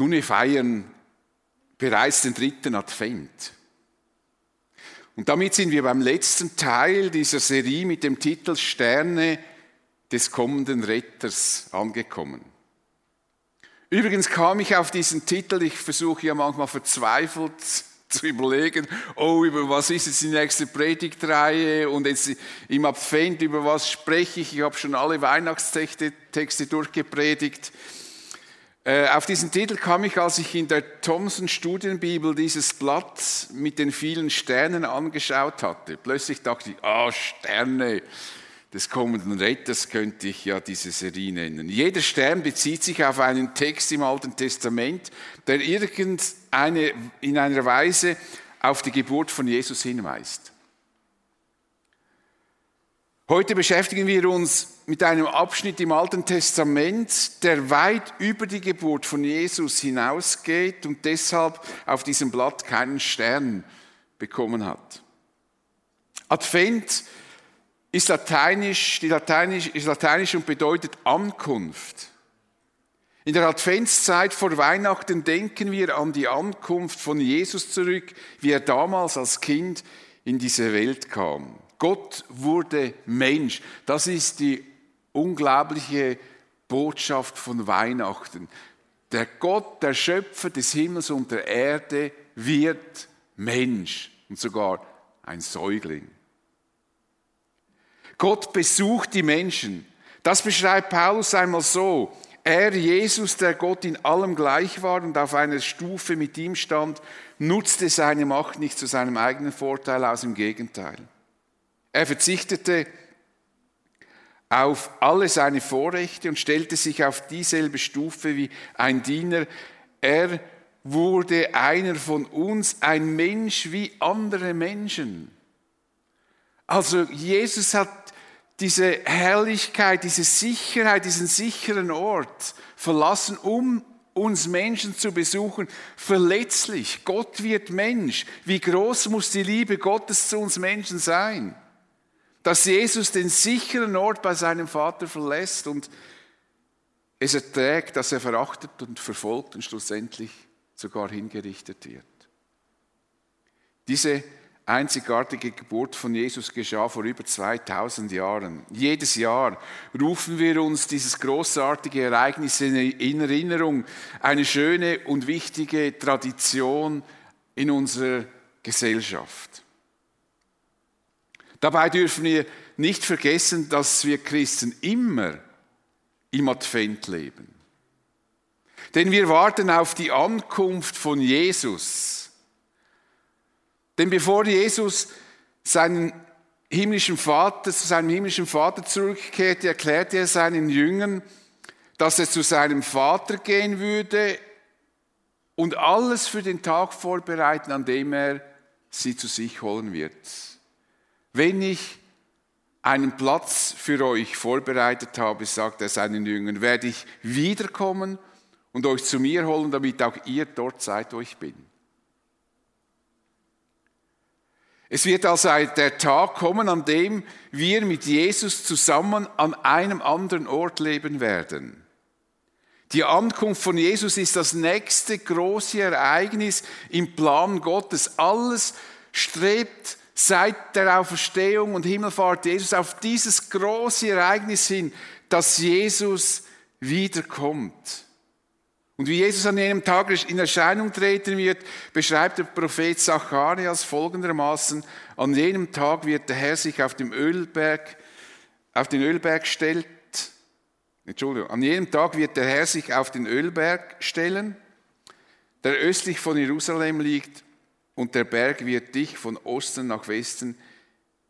Nun, wir feiern bereits den dritten Advent. Und damit sind wir beim letzten Teil dieser Serie mit dem Titel Sterne des kommenden Retters angekommen. Übrigens kam ich auf diesen Titel, ich versuche ja manchmal verzweifelt zu überlegen, oh, über was ist jetzt die nächste Predigtreihe und jetzt im Advent, über was spreche ich? Ich habe schon alle Weihnachtstexte Texte durchgepredigt. Äh, auf diesen Titel kam ich, als ich in der Thomson Studienbibel dieses Blatt mit den vielen Sternen angeschaut hatte. Plötzlich dachte ich, ah, oh, Sterne des kommenden Retters könnte ich ja diese Serie nennen. Jeder Stern bezieht sich auf einen Text im Alten Testament, der irgendeine, in einer Weise auf die Geburt von Jesus hinweist. Heute beschäftigen wir uns mit einem Abschnitt im Alten Testament, der weit über die Geburt von Jesus hinausgeht und deshalb auf diesem Blatt keinen Stern bekommen hat. Advent ist lateinisch, die lateinisch, ist lateinisch und bedeutet Ankunft. In der Adventszeit vor Weihnachten denken wir an die Ankunft von Jesus zurück, wie er damals als Kind in diese Welt kam. Gott wurde Mensch. Das ist die unglaubliche Botschaft von Weihnachten. Der Gott, der Schöpfer des Himmels und der Erde, wird Mensch und sogar ein Säugling. Gott besucht die Menschen. Das beschreibt Paulus einmal so. Er, Jesus, der Gott in allem gleich war und auf einer Stufe mit ihm stand, nutzte seine Macht nicht zu seinem eigenen Vorteil aus, im Gegenteil. Er verzichtete auf alle seine Vorrechte und stellte sich auf dieselbe Stufe wie ein Diener. Er wurde einer von uns, ein Mensch wie andere Menschen. Also Jesus hat diese Herrlichkeit, diese Sicherheit, diesen sicheren Ort verlassen, um uns Menschen zu besuchen, verletzlich. Gott wird Mensch. Wie groß muss die Liebe Gottes zu uns Menschen sein? Dass Jesus den sicheren Ort bei seinem Vater verlässt und es erträgt, dass er verachtet und verfolgt und schlussendlich sogar hingerichtet wird. Diese einzigartige Geburt von Jesus geschah vor über 2000 Jahren. Jedes Jahr rufen wir uns dieses großartige Ereignis in Erinnerung, eine schöne und wichtige Tradition in unserer Gesellschaft. Dabei dürfen wir nicht vergessen, dass wir Christen immer im Advent leben. Denn wir warten auf die Ankunft von Jesus denn bevor Jesus seinen himmlischen Vater, zu seinem himmlischen Vater zurückkehrte, erklärte er seinen Jüngern, dass er zu seinem Vater gehen würde und alles für den Tag vorbereiten, an dem er sie zu sich holen wird. Wenn ich einen Platz für euch vorbereitet habe, sagt er seinen Jüngern, werde ich wiederkommen und euch zu mir holen, damit auch ihr dort seid, wo ich bin. Es wird also der Tag kommen, an dem wir mit Jesus zusammen an einem anderen Ort leben werden. Die Ankunft von Jesus ist das nächste große Ereignis im Plan Gottes. Alles strebt seit der Auferstehung und Himmelfahrt Jesus auf dieses große Ereignis hin, dass Jesus wiederkommt. Und wie Jesus an jenem Tag in Erscheinung treten wird, beschreibt der Prophet Zacharias folgendermaßen, an jenem Tag wird der Herr sich auf dem Ölberg, auf den Ölberg stellt, Entschuldigung, an jenem Tag wird der Herr sich auf den Ölberg stellen, der östlich von Jerusalem liegt, und der Berg wird dich von Osten nach Westen,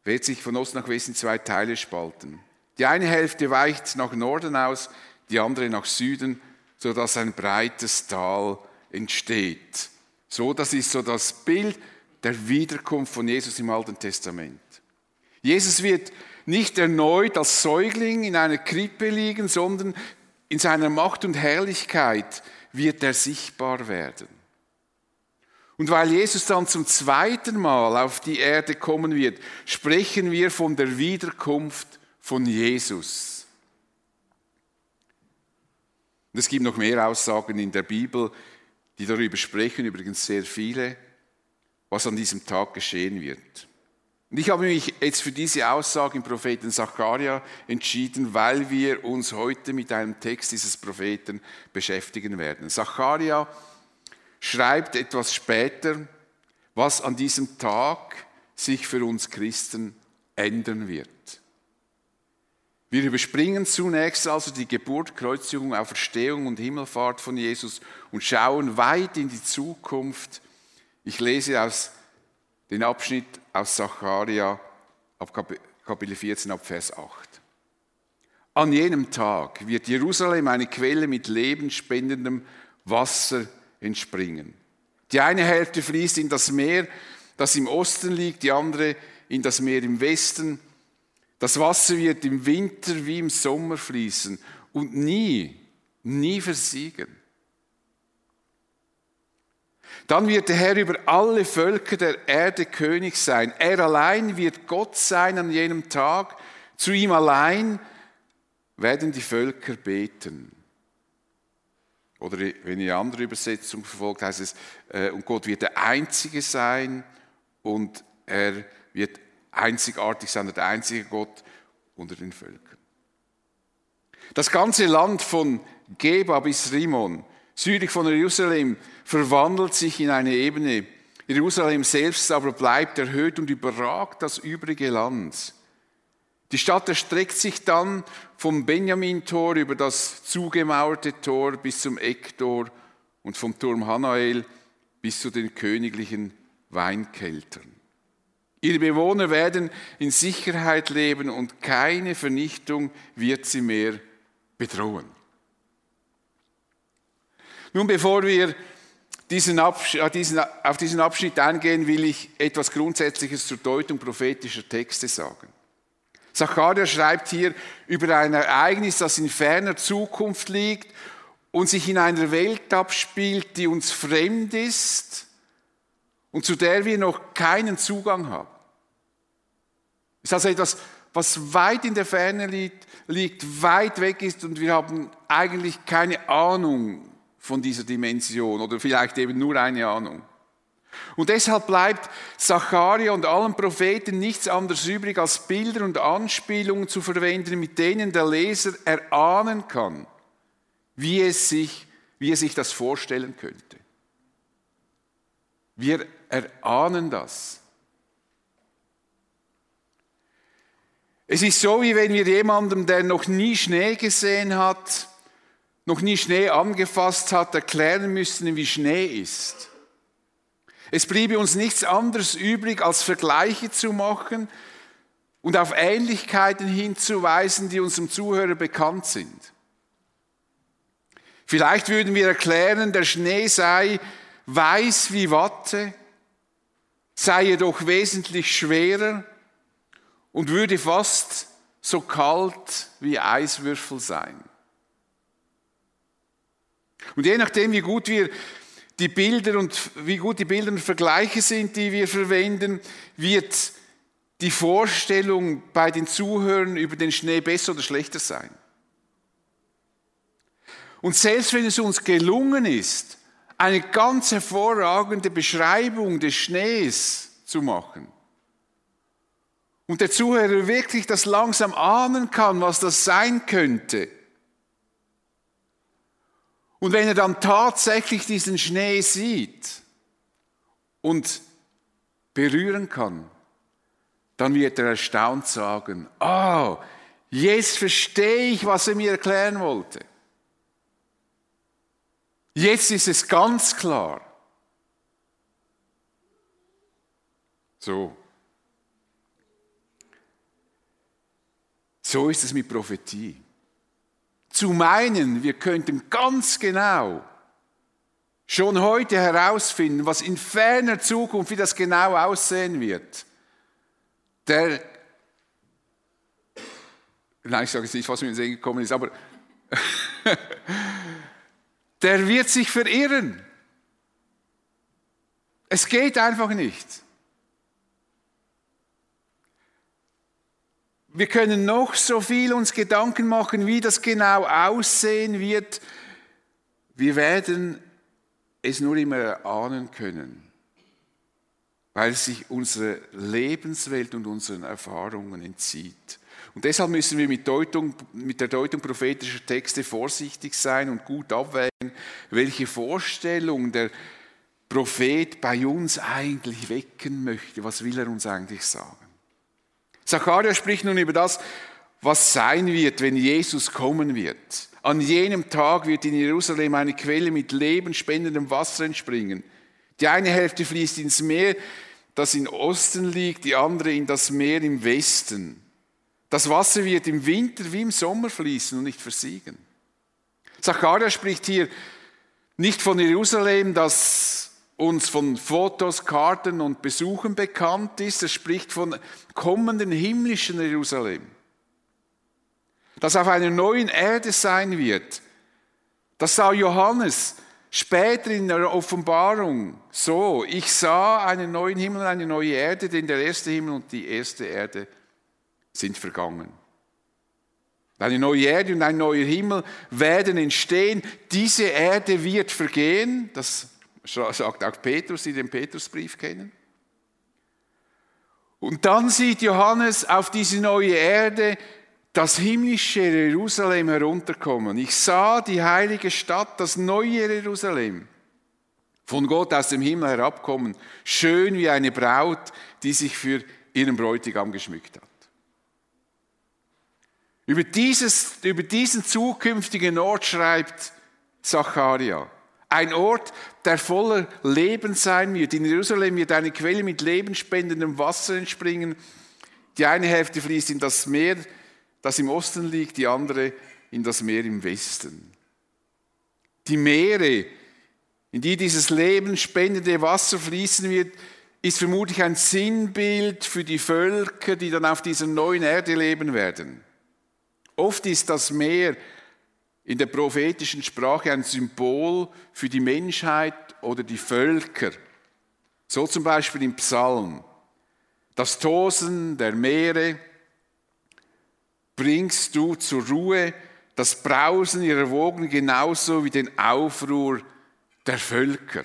wird sich von Osten nach Westen zwei Teile spalten. Die eine Hälfte weicht nach Norden aus, die andere nach Süden, sodass ein breites Tal entsteht. So, das ist so das Bild der Wiederkunft von Jesus im Alten Testament. Jesus wird nicht erneut als Säugling in einer Krippe liegen, sondern in seiner Macht und Herrlichkeit wird er sichtbar werden. Und weil Jesus dann zum zweiten Mal auf die Erde kommen wird, sprechen wir von der Wiederkunft von Jesus. Und es gibt noch mehr Aussagen in der Bibel, die darüber sprechen, übrigens sehr viele, was an diesem Tag geschehen wird. Und ich habe mich jetzt für diese Aussage im Propheten Zacharia entschieden, weil wir uns heute mit einem Text dieses Propheten beschäftigen werden. Zacharia schreibt etwas später, was an diesem Tag sich für uns Christen ändern wird. Wir überspringen zunächst also die Geburt, Kreuzigung, Auferstehung und Himmelfahrt von Jesus und schauen weit in die Zukunft. Ich lese aus den Abschnitt aus Zacharia ab Kapitel 14 ab Vers 8. An jenem Tag wird Jerusalem eine Quelle mit lebenspendendem Wasser entspringen. Die eine Hälfte fließt in das Meer, das im Osten liegt, die andere in das Meer im Westen. Das Wasser wird im Winter wie im Sommer fließen und nie, nie versiegen. Dann wird der Herr über alle Völker der Erde König sein. Er allein wird Gott sein an jenem Tag. Zu ihm allein werden die Völker beten. Oder wenn ihr andere Übersetzung verfolgt, heißt es, äh, und Gott wird der Einzige sein und er wird einzigartig sein, der einzige Gott unter den Völkern. Das ganze Land von Geba bis Rimon südlich von Jerusalem, verwandelt sich in eine Ebene. Jerusalem selbst aber bleibt erhöht und überragt das übrige Land. Die Stadt erstreckt sich dann vom Benjamin-Tor über das zugemauerte Tor bis zum Ecktor und vom Turm Hanael bis zu den königlichen Weinkeltern. Ihre Bewohner werden in Sicherheit leben und keine Vernichtung wird sie mehr bedrohen. Nun, bevor wir diesen diesen, auf diesen Abschnitt eingehen, will ich etwas Grundsätzliches zur Deutung prophetischer Texte sagen. Zacharia schreibt hier über ein Ereignis, das in ferner Zukunft liegt und sich in einer Welt abspielt, die uns fremd ist und zu der wir noch keinen Zugang haben. Ist also etwas, was weit in der Ferne liegt, liegt, weit weg ist und wir haben eigentlich keine Ahnung, von dieser Dimension oder vielleicht eben nur eine Ahnung. Und deshalb bleibt Zacharia und allen Propheten nichts anderes übrig, als Bilder und Anspielungen zu verwenden, mit denen der Leser erahnen kann, wie, es sich, wie er sich das vorstellen könnte. Wir erahnen das. Es ist so, wie wenn wir jemandem, der noch nie Schnee gesehen hat, noch nie Schnee angefasst hat, erklären müssen, wie Schnee ist. Es bliebe uns nichts anderes übrig, als Vergleiche zu machen und auf Ähnlichkeiten hinzuweisen, die unserem Zuhörer bekannt sind. Vielleicht würden wir erklären, der Schnee sei weiß wie Watte, sei jedoch wesentlich schwerer und würde fast so kalt wie Eiswürfel sein. Und je nachdem, wie gut wir die Bilder und wie gut die Bilder und Vergleiche sind, die wir verwenden, wird die Vorstellung bei den Zuhörern über den Schnee besser oder schlechter sein. Und selbst wenn es uns gelungen ist, eine ganz hervorragende Beschreibung des Schnees zu machen, und der Zuhörer wirklich das langsam ahnen kann, was das sein könnte, und wenn er dann tatsächlich diesen Schnee sieht und berühren kann, dann wird er erstaunt sagen, oh, jetzt verstehe ich, was er mir erklären wollte. Jetzt ist es ganz klar. So. So ist es mit Prophetie zu meinen, wir könnten ganz genau schon heute herausfinden, was in ferner Zukunft, wie das genau aussehen wird, der, nein, ich sage jetzt nicht, was mir in den Sinn gekommen ist, aber der wird sich verirren. Es geht einfach nicht. Wir können noch so viel uns Gedanken machen, wie das genau aussehen wird. Wir werden es nur immer ahnen können, weil es sich unserer Lebenswelt und unseren Erfahrungen entzieht. Und deshalb müssen wir mit, Deutung, mit der Deutung prophetischer Texte vorsichtig sein und gut abwägen, welche Vorstellung der Prophet bei uns eigentlich wecken möchte. Was will er uns eigentlich sagen? Zachariah spricht nun über das, was sein wird, wenn Jesus kommen wird. An jenem Tag wird in Jerusalem eine Quelle mit lebenspendendem Wasser entspringen. Die eine Hälfte fließt ins Meer, das im Osten liegt, die andere in das Meer im Westen. Das Wasser wird im Winter wie im Sommer fließen und nicht versiegen. Zachariah spricht hier nicht von Jerusalem, das uns von Fotos, Karten und Besuchen bekannt ist. Er spricht von kommenden himmlischen Jerusalem, das auf einer neuen Erde sein wird. Das sah Johannes später in der Offenbarung so. Ich sah einen neuen Himmel und eine neue Erde, denn der erste Himmel und die erste Erde sind vergangen. Eine neue Erde und ein neuer Himmel werden entstehen. Diese Erde wird vergehen. Das sagt auch Petrus, die den Petrusbrief kennen. Und dann sieht Johannes auf diese neue Erde das himmlische Jerusalem herunterkommen. Ich sah die heilige Stadt, das neue Jerusalem, von Gott aus dem Himmel herabkommen, schön wie eine Braut, die sich für ihren Bräutigam geschmückt hat. Über, dieses, über diesen zukünftigen Ort schreibt Zacharia. Ein Ort, der voller Leben sein wird. In Jerusalem wird eine Quelle mit lebenspendendem Wasser entspringen. Die eine Hälfte fließt in das Meer, das im Osten liegt, die andere in das Meer im Westen. Die Meere, in die dieses lebenspendende Wasser fließen wird, ist vermutlich ein Sinnbild für die Völker, die dann auf dieser neuen Erde leben werden. Oft ist das Meer in der prophetischen Sprache ein Symbol für die Menschheit oder die Völker. So zum Beispiel im Psalm. Das Tosen der Meere bringst du zur Ruhe, das Brausen ihrer Wogen genauso wie den Aufruhr der Völker.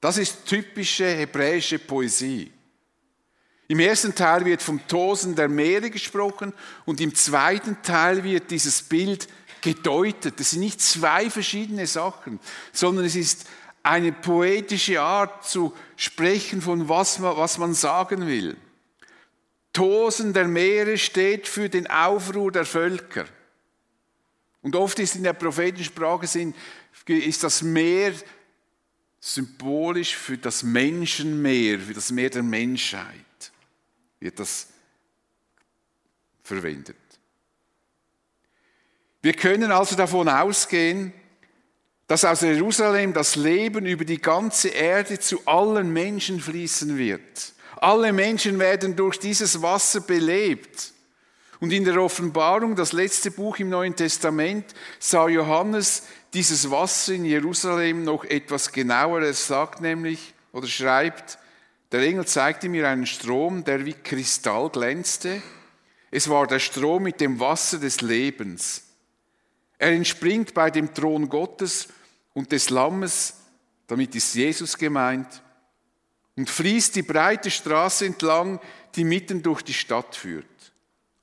Das ist typische hebräische Poesie. Im ersten Teil wird vom Tosen der Meere gesprochen und im zweiten Teil wird dieses Bild gedeutet. Das sind nicht zwei verschiedene Sachen, sondern es ist eine poetische Art zu sprechen, von was man, was man sagen will. Tosen der Meere steht für den Aufruhr der Völker. Und oft ist in der prophetischen Sprache ist das Meer symbolisch für das Menschenmeer, für das Meer der Menschheit wird das verwendet. Wir können also davon ausgehen, dass aus Jerusalem das Leben über die ganze Erde zu allen Menschen fließen wird. Alle Menschen werden durch dieses Wasser belebt. Und in der Offenbarung, das letzte Buch im Neuen Testament, sah Johannes dieses Wasser in Jerusalem noch etwas genauer. Er sagt nämlich oder schreibt, der Engel zeigte mir einen Strom, der wie Kristall glänzte. Es war der Strom mit dem Wasser des Lebens. Er entspringt bei dem Thron Gottes und des Lammes, damit ist Jesus gemeint, und fließt die breite Straße entlang, die mitten durch die Stadt führt.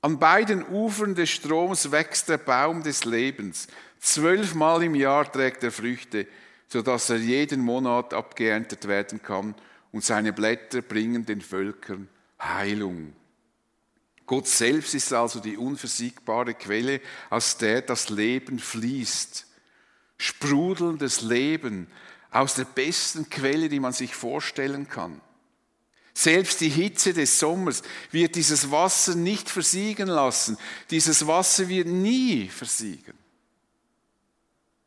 An beiden Ufern des Stroms wächst der Baum des Lebens. Zwölfmal im Jahr trägt er Früchte, sodass er jeden Monat abgeerntet werden kann und seine Blätter bringen den Völkern Heilung. Gott selbst ist also die unversiegbare Quelle, aus der das Leben fließt. Sprudelndes Leben aus der besten Quelle, die man sich vorstellen kann. Selbst die Hitze des Sommers wird dieses Wasser nicht versiegen lassen. Dieses Wasser wird nie versiegen.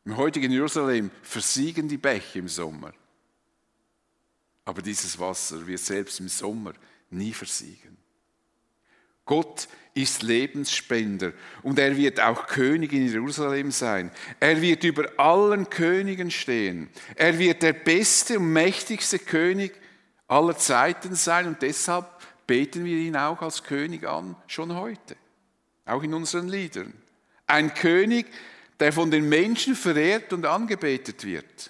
Im heutigen Jerusalem versiegen die Bäche im Sommer. Aber dieses Wasser wird selbst im Sommer nie versiegen. Gott ist Lebensspender und er wird auch König in Jerusalem sein. Er wird über allen Königen stehen. Er wird der beste und mächtigste König aller Zeiten sein und deshalb beten wir ihn auch als König an, schon heute, auch in unseren Liedern. Ein König, der von den Menschen verehrt und angebetet wird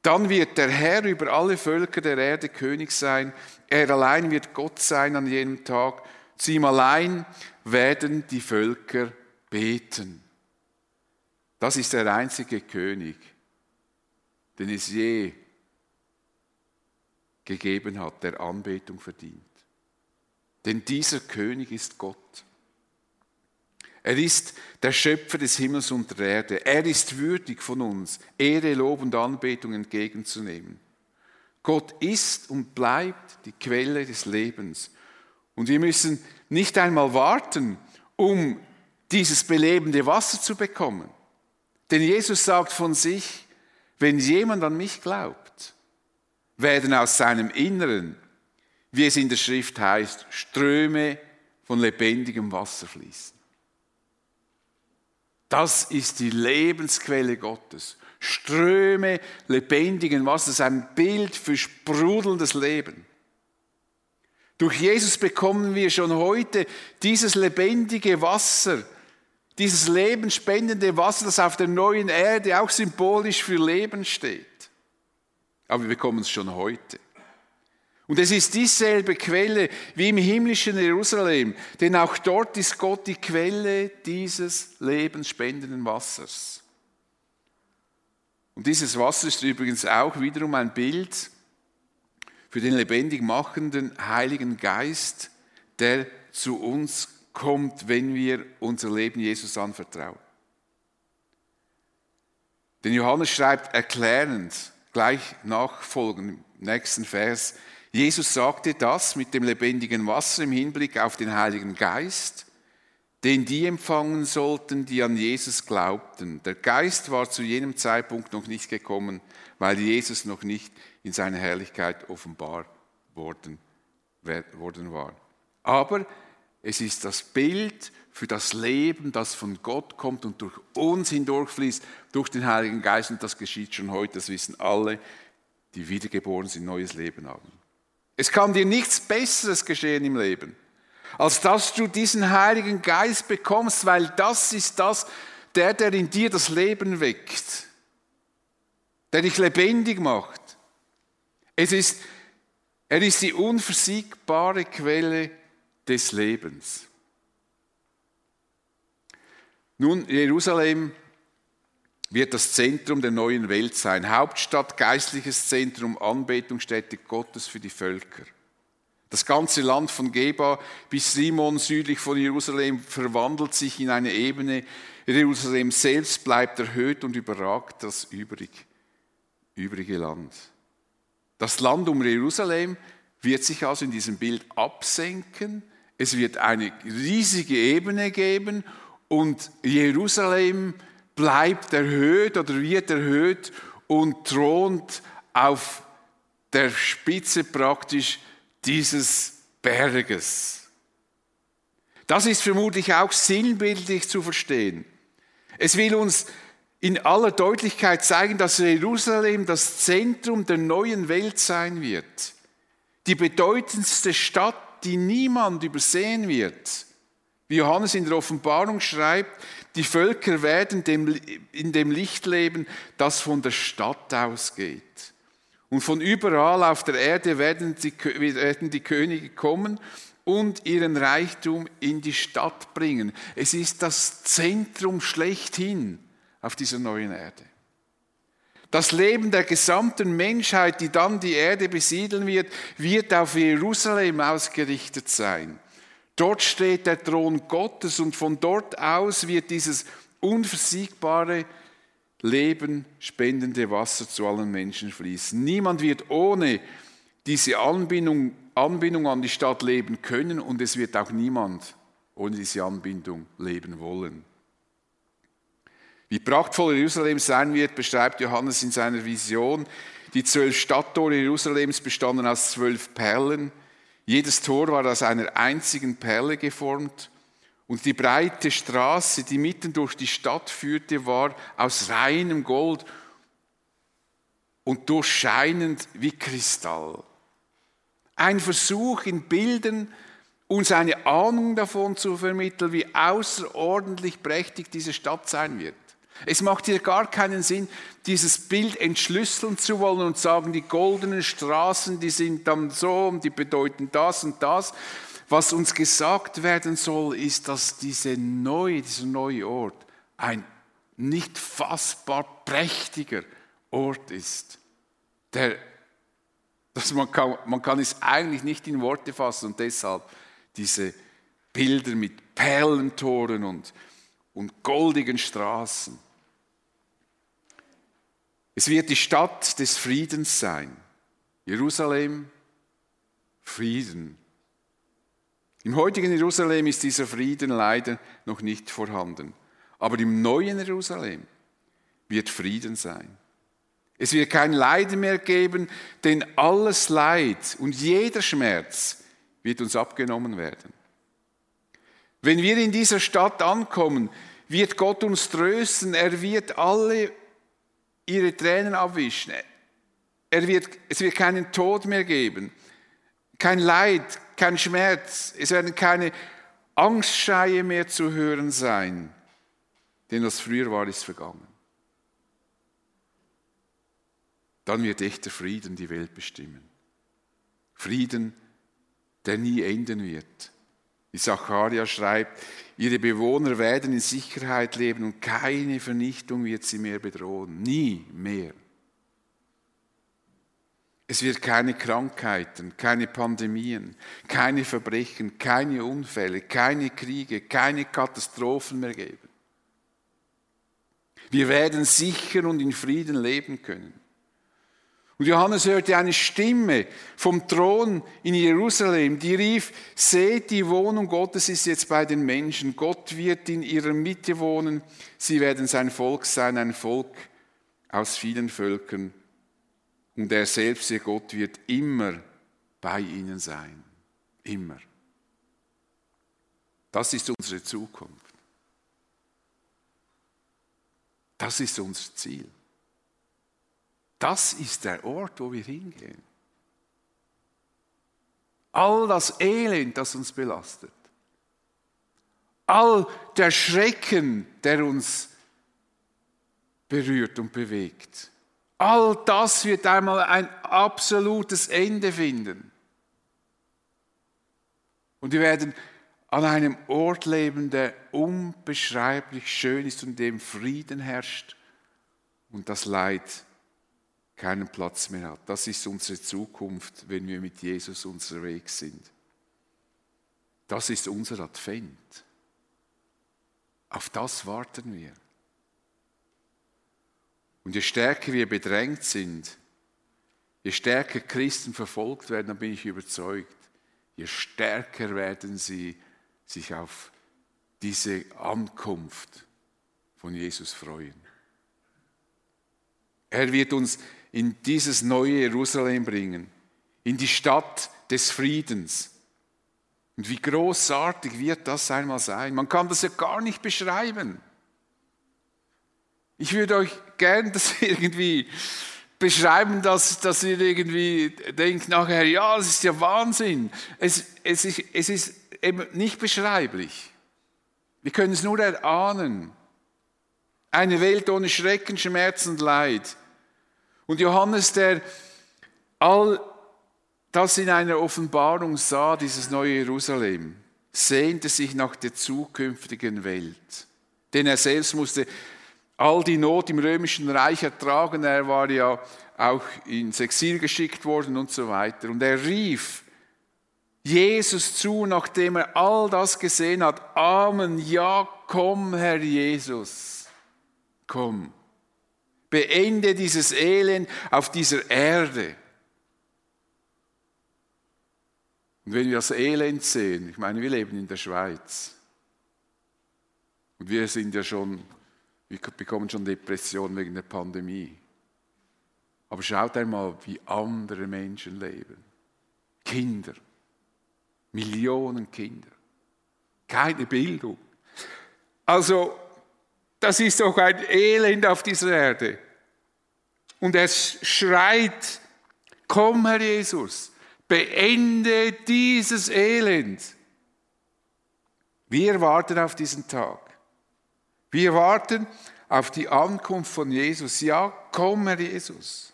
Dann wird der Herr über alle Völker der Erde König sein. Er allein wird Gott sein an jenem Tag. Zu ihm allein werden die Völker beten. Das ist der einzige König, den es je gegeben hat, der Anbetung verdient. Denn dieser König ist Gott. Er ist der Schöpfer des Himmels und der Erde. Er ist würdig von uns, Ehre, Lob und Anbetung entgegenzunehmen. Gott ist und bleibt die Quelle des Lebens. Und wir müssen nicht einmal warten, um dieses belebende Wasser zu bekommen. Denn Jesus sagt von sich, wenn jemand an mich glaubt, werden aus seinem Inneren, wie es in der Schrift heißt, Ströme von lebendigem Wasser fließen. Das ist die Lebensquelle Gottes. Ströme lebendigen Wassers, ein Bild für sprudelndes Leben. Durch Jesus bekommen wir schon heute dieses lebendige Wasser, dieses lebensspendende Wasser, das auf der neuen Erde auch symbolisch für Leben steht. Aber wir bekommen es schon heute. Und es ist dieselbe Quelle wie im himmlischen Jerusalem, denn auch dort ist Gott die Quelle dieses lebensspendenden Wassers. Und dieses Wasser ist übrigens auch wiederum ein Bild für den lebendig machenden Heiligen Geist, der zu uns kommt, wenn wir unser Leben Jesus anvertrauen. Denn Johannes schreibt erklärend, gleich nachfolgend, im nächsten Vers, Jesus sagte das mit dem lebendigen Wasser im Hinblick auf den Heiligen Geist, den die empfangen sollten, die an Jesus glaubten. Der Geist war zu jenem Zeitpunkt noch nicht gekommen, weil Jesus noch nicht in seiner Herrlichkeit offenbar worden, worden war. Aber es ist das Bild für das Leben, das von Gott kommt und durch uns hindurchfließt, durch den Heiligen Geist. Und das geschieht schon heute, das wissen alle, die wiedergeboren sind, neues Leben haben. Es kann dir nichts Besseres geschehen im Leben, als dass du diesen Heiligen Geist bekommst, weil das ist das, der, der in dir das Leben weckt, der dich lebendig macht. Es ist, er ist die unversiegbare Quelle des Lebens. Nun, Jerusalem wird das Zentrum der neuen Welt sein. Hauptstadt, geistliches Zentrum, Anbetungsstätte Gottes für die Völker. Das ganze Land von Geba bis Simon südlich von Jerusalem verwandelt sich in eine Ebene. Jerusalem selbst bleibt erhöht und überragt das übrig, übrige Land. Das Land um Jerusalem wird sich also in diesem Bild absenken. Es wird eine riesige Ebene geben und Jerusalem bleibt erhöht oder wird erhöht und thront auf der Spitze praktisch dieses Berges. Das ist vermutlich auch sinnbildlich zu verstehen. Es will uns in aller Deutlichkeit zeigen, dass Jerusalem das Zentrum der neuen Welt sein wird. Die bedeutendste Stadt, die niemand übersehen wird. Wie Johannes in der Offenbarung schreibt, die Völker werden in dem Licht leben, das von der Stadt ausgeht. Und von überall auf der Erde werden die, werden die Könige kommen und ihren Reichtum in die Stadt bringen. Es ist das Zentrum schlechthin auf dieser neuen Erde. Das Leben der gesamten Menschheit, die dann die Erde besiedeln wird, wird auf Jerusalem ausgerichtet sein. Dort steht der Thron Gottes und von dort aus wird dieses unversiegbare Leben spendende Wasser zu allen Menschen fließen. Niemand wird ohne diese Anbindung, Anbindung an die Stadt leben können und es wird auch niemand ohne diese Anbindung leben wollen. Wie prachtvoll Jerusalem sein wird, beschreibt Johannes in seiner Vision. Die zwölf Stadttore Jerusalems bestanden aus zwölf Perlen. Jedes Tor war aus einer einzigen Perle geformt und die breite Straße, die mitten durch die Stadt führte, war aus reinem Gold und durchscheinend wie Kristall. Ein Versuch in Bildern, uns eine Ahnung davon zu vermitteln, wie außerordentlich prächtig diese Stadt sein wird. Es macht hier gar keinen Sinn, dieses Bild entschlüsseln zu wollen und sagen, die goldenen Straßen, die sind dann so und die bedeuten das und das. Was uns gesagt werden soll, ist, dass diese neue, dieser neue Ort ein nicht fassbar prächtiger Ort ist. Der, dass man, kann, man kann es eigentlich nicht in Worte fassen und deshalb diese Bilder mit Perlentoren und, und goldigen Straßen. Es wird die Stadt des Friedens sein. Jerusalem, Frieden. Im heutigen Jerusalem ist dieser Frieden leider noch nicht vorhanden. Aber im neuen Jerusalem wird Frieden sein. Es wird kein Leiden mehr geben, denn alles Leid und jeder Schmerz wird uns abgenommen werden. Wenn wir in dieser Stadt ankommen, wird Gott uns trösten, er wird alle ihre Tränen abwischen. Er wird, es wird keinen Tod mehr geben, kein Leid, kein Schmerz, es werden keine Angstschreie mehr zu hören sein, denn was früher war, ist vergangen. Dann wird echter Frieden die Welt bestimmen. Frieden, der nie enden wird. Wie Zacharia schreibt, ihre Bewohner werden in Sicherheit leben und keine Vernichtung wird sie mehr bedrohen. Nie mehr. Es wird keine Krankheiten, keine Pandemien, keine Verbrechen, keine Unfälle, keine Kriege, keine Katastrophen mehr geben. Wir werden sicher und in Frieden leben können. Und Johannes hörte eine Stimme vom Thron in Jerusalem, die rief, seht, die Wohnung Gottes ist jetzt bei den Menschen. Gott wird in ihrer Mitte wohnen. Sie werden sein Volk sein, ein Volk aus vielen Völkern. Und er selbst, ihr Gott, wird immer bei ihnen sein. Immer. Das ist unsere Zukunft. Das ist unser Ziel. Das ist der Ort, wo wir hingehen. All das Elend, das uns belastet. All der Schrecken, der uns berührt und bewegt. All das wird einmal ein absolutes Ende finden. Und wir werden an einem Ort leben, der unbeschreiblich schön ist und in dem Frieden herrscht und das Leid keinen Platz mehr hat. Das ist unsere Zukunft, wenn wir mit Jesus unterwegs sind. Das ist unser Advent. Auf das warten wir. Und je stärker wir bedrängt sind, je stärker Christen verfolgt werden, dann bin ich überzeugt, je stärker werden sie sich auf diese Ankunft von Jesus freuen. Er wird uns in dieses neue Jerusalem bringen, in die Stadt des Friedens. Und wie großartig wird das einmal sein? Man kann das ja gar nicht beschreiben. Ich würde euch gern das irgendwie beschreiben, dass, dass ihr irgendwie denkt nachher, ja, das ist ja Wahnsinn. Es, es, ist, es ist eben nicht beschreiblich. Wir können es nur erahnen. Eine Welt ohne Schrecken, Schmerz und Leid. Und Johannes, der all das in einer Offenbarung sah, dieses neue Jerusalem, sehnte sich nach der zukünftigen Welt. Denn er selbst musste all die Not im römischen Reich ertragen. Er war ja auch ins Exil geschickt worden und so weiter. Und er rief Jesus zu, nachdem er all das gesehen hat. Amen, ja, komm, Herr Jesus, komm beende dieses Elend auf dieser Erde. Und wenn wir das Elend sehen, ich meine, wir leben in der Schweiz und wir sind ja schon, wir bekommen schon Depressionen wegen der Pandemie. Aber schaut einmal, wie andere Menschen leben. Kinder, Millionen Kinder, keine Bildung. Also das ist doch ein Elend auf dieser Erde. Und er schreit, komm Herr Jesus, beende dieses Elend. Wir warten auf diesen Tag. Wir warten auf die Ankunft von Jesus. Ja, komm, Herr Jesus.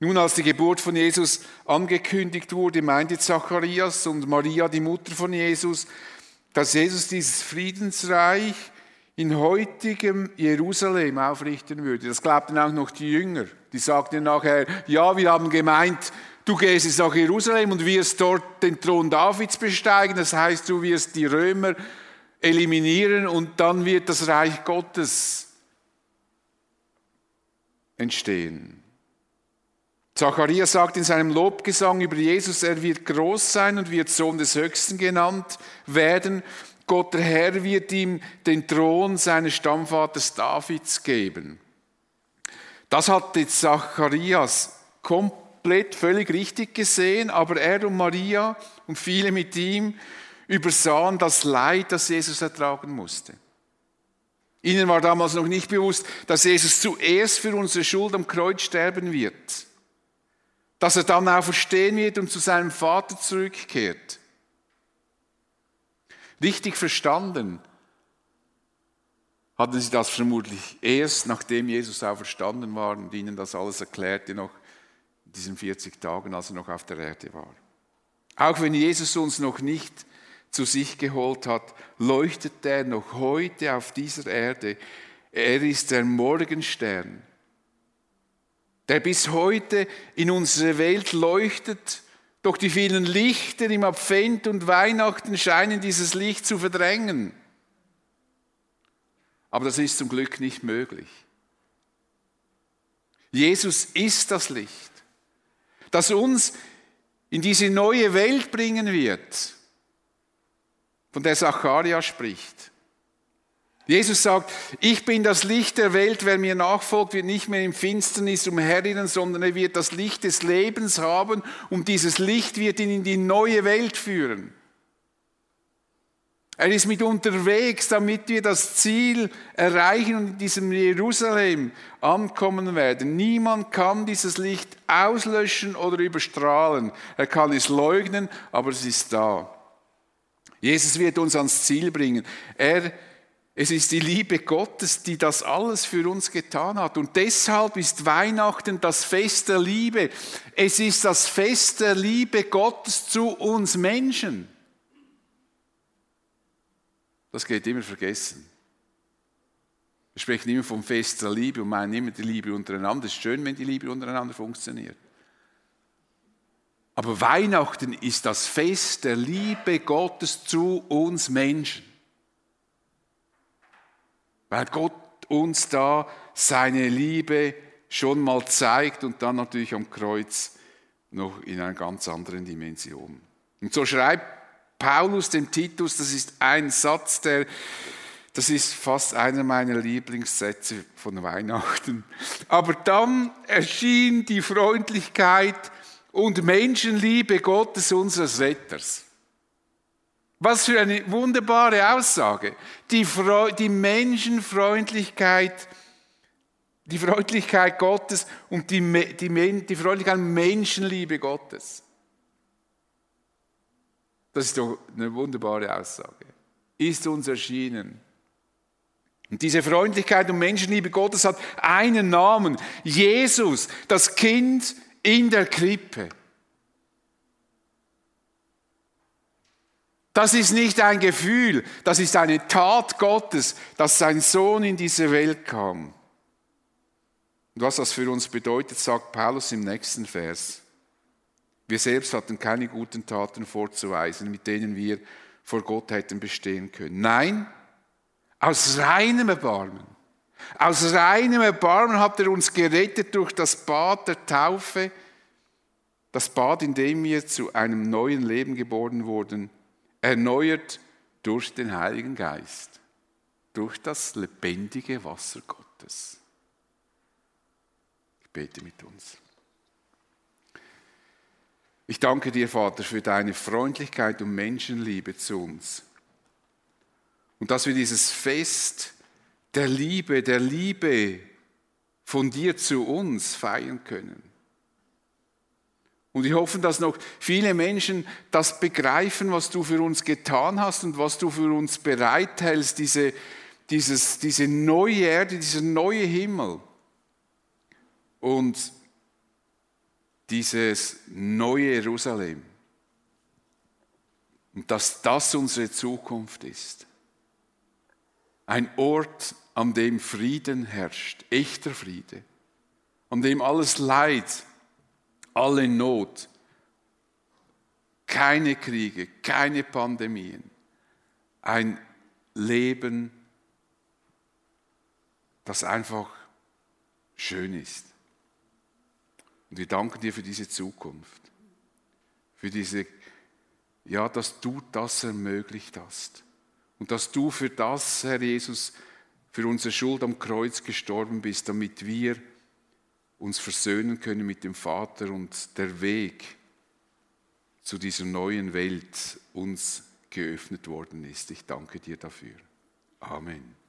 Nun, als die Geburt von Jesus angekündigt wurde, meinte Zacharias und Maria, die Mutter von Jesus, dass Jesus dieses Friedensreich in heutigem Jerusalem aufrichten würde. Das glaubten auch noch die Jünger. Die sagten nachher, ja, wir haben gemeint, du gehst jetzt nach Jerusalem und wirst dort den Thron Davids besteigen. Das heißt, du wirst die Römer eliminieren und dann wird das Reich Gottes entstehen. Zacharias sagt in seinem Lobgesang über Jesus, er wird groß sein und wird Sohn des Höchsten genannt werden. Gott der Herr wird ihm den Thron seines Stammvaters Davids geben. Das hatte Zacharias komplett völlig richtig gesehen, aber er und Maria und viele mit ihm übersahen das Leid, das Jesus ertragen musste. Ihnen war damals noch nicht bewusst, dass Jesus zuerst für unsere Schuld am Kreuz sterben wird, dass er dann auch verstehen wird und zu seinem Vater zurückkehrt. Richtig verstanden hatten sie das vermutlich erst, nachdem Jesus auch verstanden war und ihnen das alles erklärte, noch in diesen 40 Tagen, als er noch auf der Erde war. Auch wenn Jesus uns noch nicht zu sich geholt hat, leuchtet er noch heute auf dieser Erde. Er ist der Morgenstern, der bis heute in unsere Welt leuchtet doch die vielen Lichter im Advent und Weihnachten scheinen dieses Licht zu verdrängen. Aber das ist zum Glück nicht möglich. Jesus ist das Licht, das uns in diese neue Welt bringen wird, von der Zacharia spricht. Jesus sagt, ich bin das Licht der Welt, wer mir nachfolgt, wird nicht mehr im Finsternis umherirren, sondern er wird das Licht des Lebens haben und dieses Licht wird ihn in die neue Welt führen. Er ist mit unterwegs, damit wir das Ziel erreichen und in diesem Jerusalem ankommen werden. Niemand kann dieses Licht auslöschen oder überstrahlen. Er kann es leugnen, aber es ist da. Jesus wird uns ans Ziel bringen. Er es ist die Liebe Gottes, die das alles für uns getan hat. Und deshalb ist Weihnachten das Fest der Liebe. Es ist das Fest der Liebe Gottes zu uns Menschen. Das geht immer vergessen. Wir sprechen immer vom Fest der Liebe und meinen immer die Liebe untereinander. Es ist schön, wenn die Liebe untereinander funktioniert. Aber Weihnachten ist das Fest der Liebe Gottes zu uns Menschen. Weil Gott uns da seine Liebe schon mal zeigt und dann natürlich am Kreuz noch in einer ganz anderen Dimension. Und so schreibt Paulus dem Titus, das ist ein Satz, der, das ist fast einer meiner Lieblingssätze von Weihnachten. Aber dann erschien die Freundlichkeit und Menschenliebe Gottes unseres Retters. Was für eine wunderbare Aussage. Die, Freu die Menschenfreundlichkeit, die Freundlichkeit Gottes und die, die, die Freundlichkeit und Menschenliebe Gottes. Das ist doch eine wunderbare Aussage. Ist uns erschienen. Und diese Freundlichkeit und Menschenliebe Gottes hat einen Namen. Jesus, das Kind in der Krippe. Das ist nicht ein Gefühl, das ist eine Tat Gottes, dass sein Sohn in diese Welt kam. Und was das für uns bedeutet, sagt Paulus im nächsten Vers. Wir selbst hatten keine guten Taten vorzuweisen, mit denen wir vor Gott hätten bestehen können. Nein, aus reinem Erbarmen. Aus reinem Erbarmen hat er uns gerettet durch das Bad der Taufe, das Bad, in dem wir zu einem neuen Leben geboren wurden erneuert durch den Heiligen Geist, durch das lebendige Wasser Gottes. Ich bete mit uns. Ich danke dir, Vater, für deine Freundlichkeit und Menschenliebe zu uns. Und dass wir dieses Fest der Liebe, der Liebe von dir zu uns feiern können. Und ich hoffe, dass noch viele Menschen das begreifen, was du für uns getan hast und was du für uns bereithältst, diese, dieses, diese neue Erde, dieser neue Himmel und dieses neue Jerusalem. Und dass das unsere Zukunft ist. Ein Ort, an dem Frieden herrscht, echter Friede, an dem alles Leid, alle Not, keine Kriege, keine Pandemien, ein Leben, das einfach schön ist. Und wir danken dir für diese Zukunft, für diese, ja, dass du das ermöglicht hast. Und dass du für das, Herr Jesus, für unsere Schuld am Kreuz gestorben bist, damit wir uns versöhnen können mit dem Vater und der Weg zu dieser neuen Welt uns geöffnet worden ist. Ich danke dir dafür. Amen.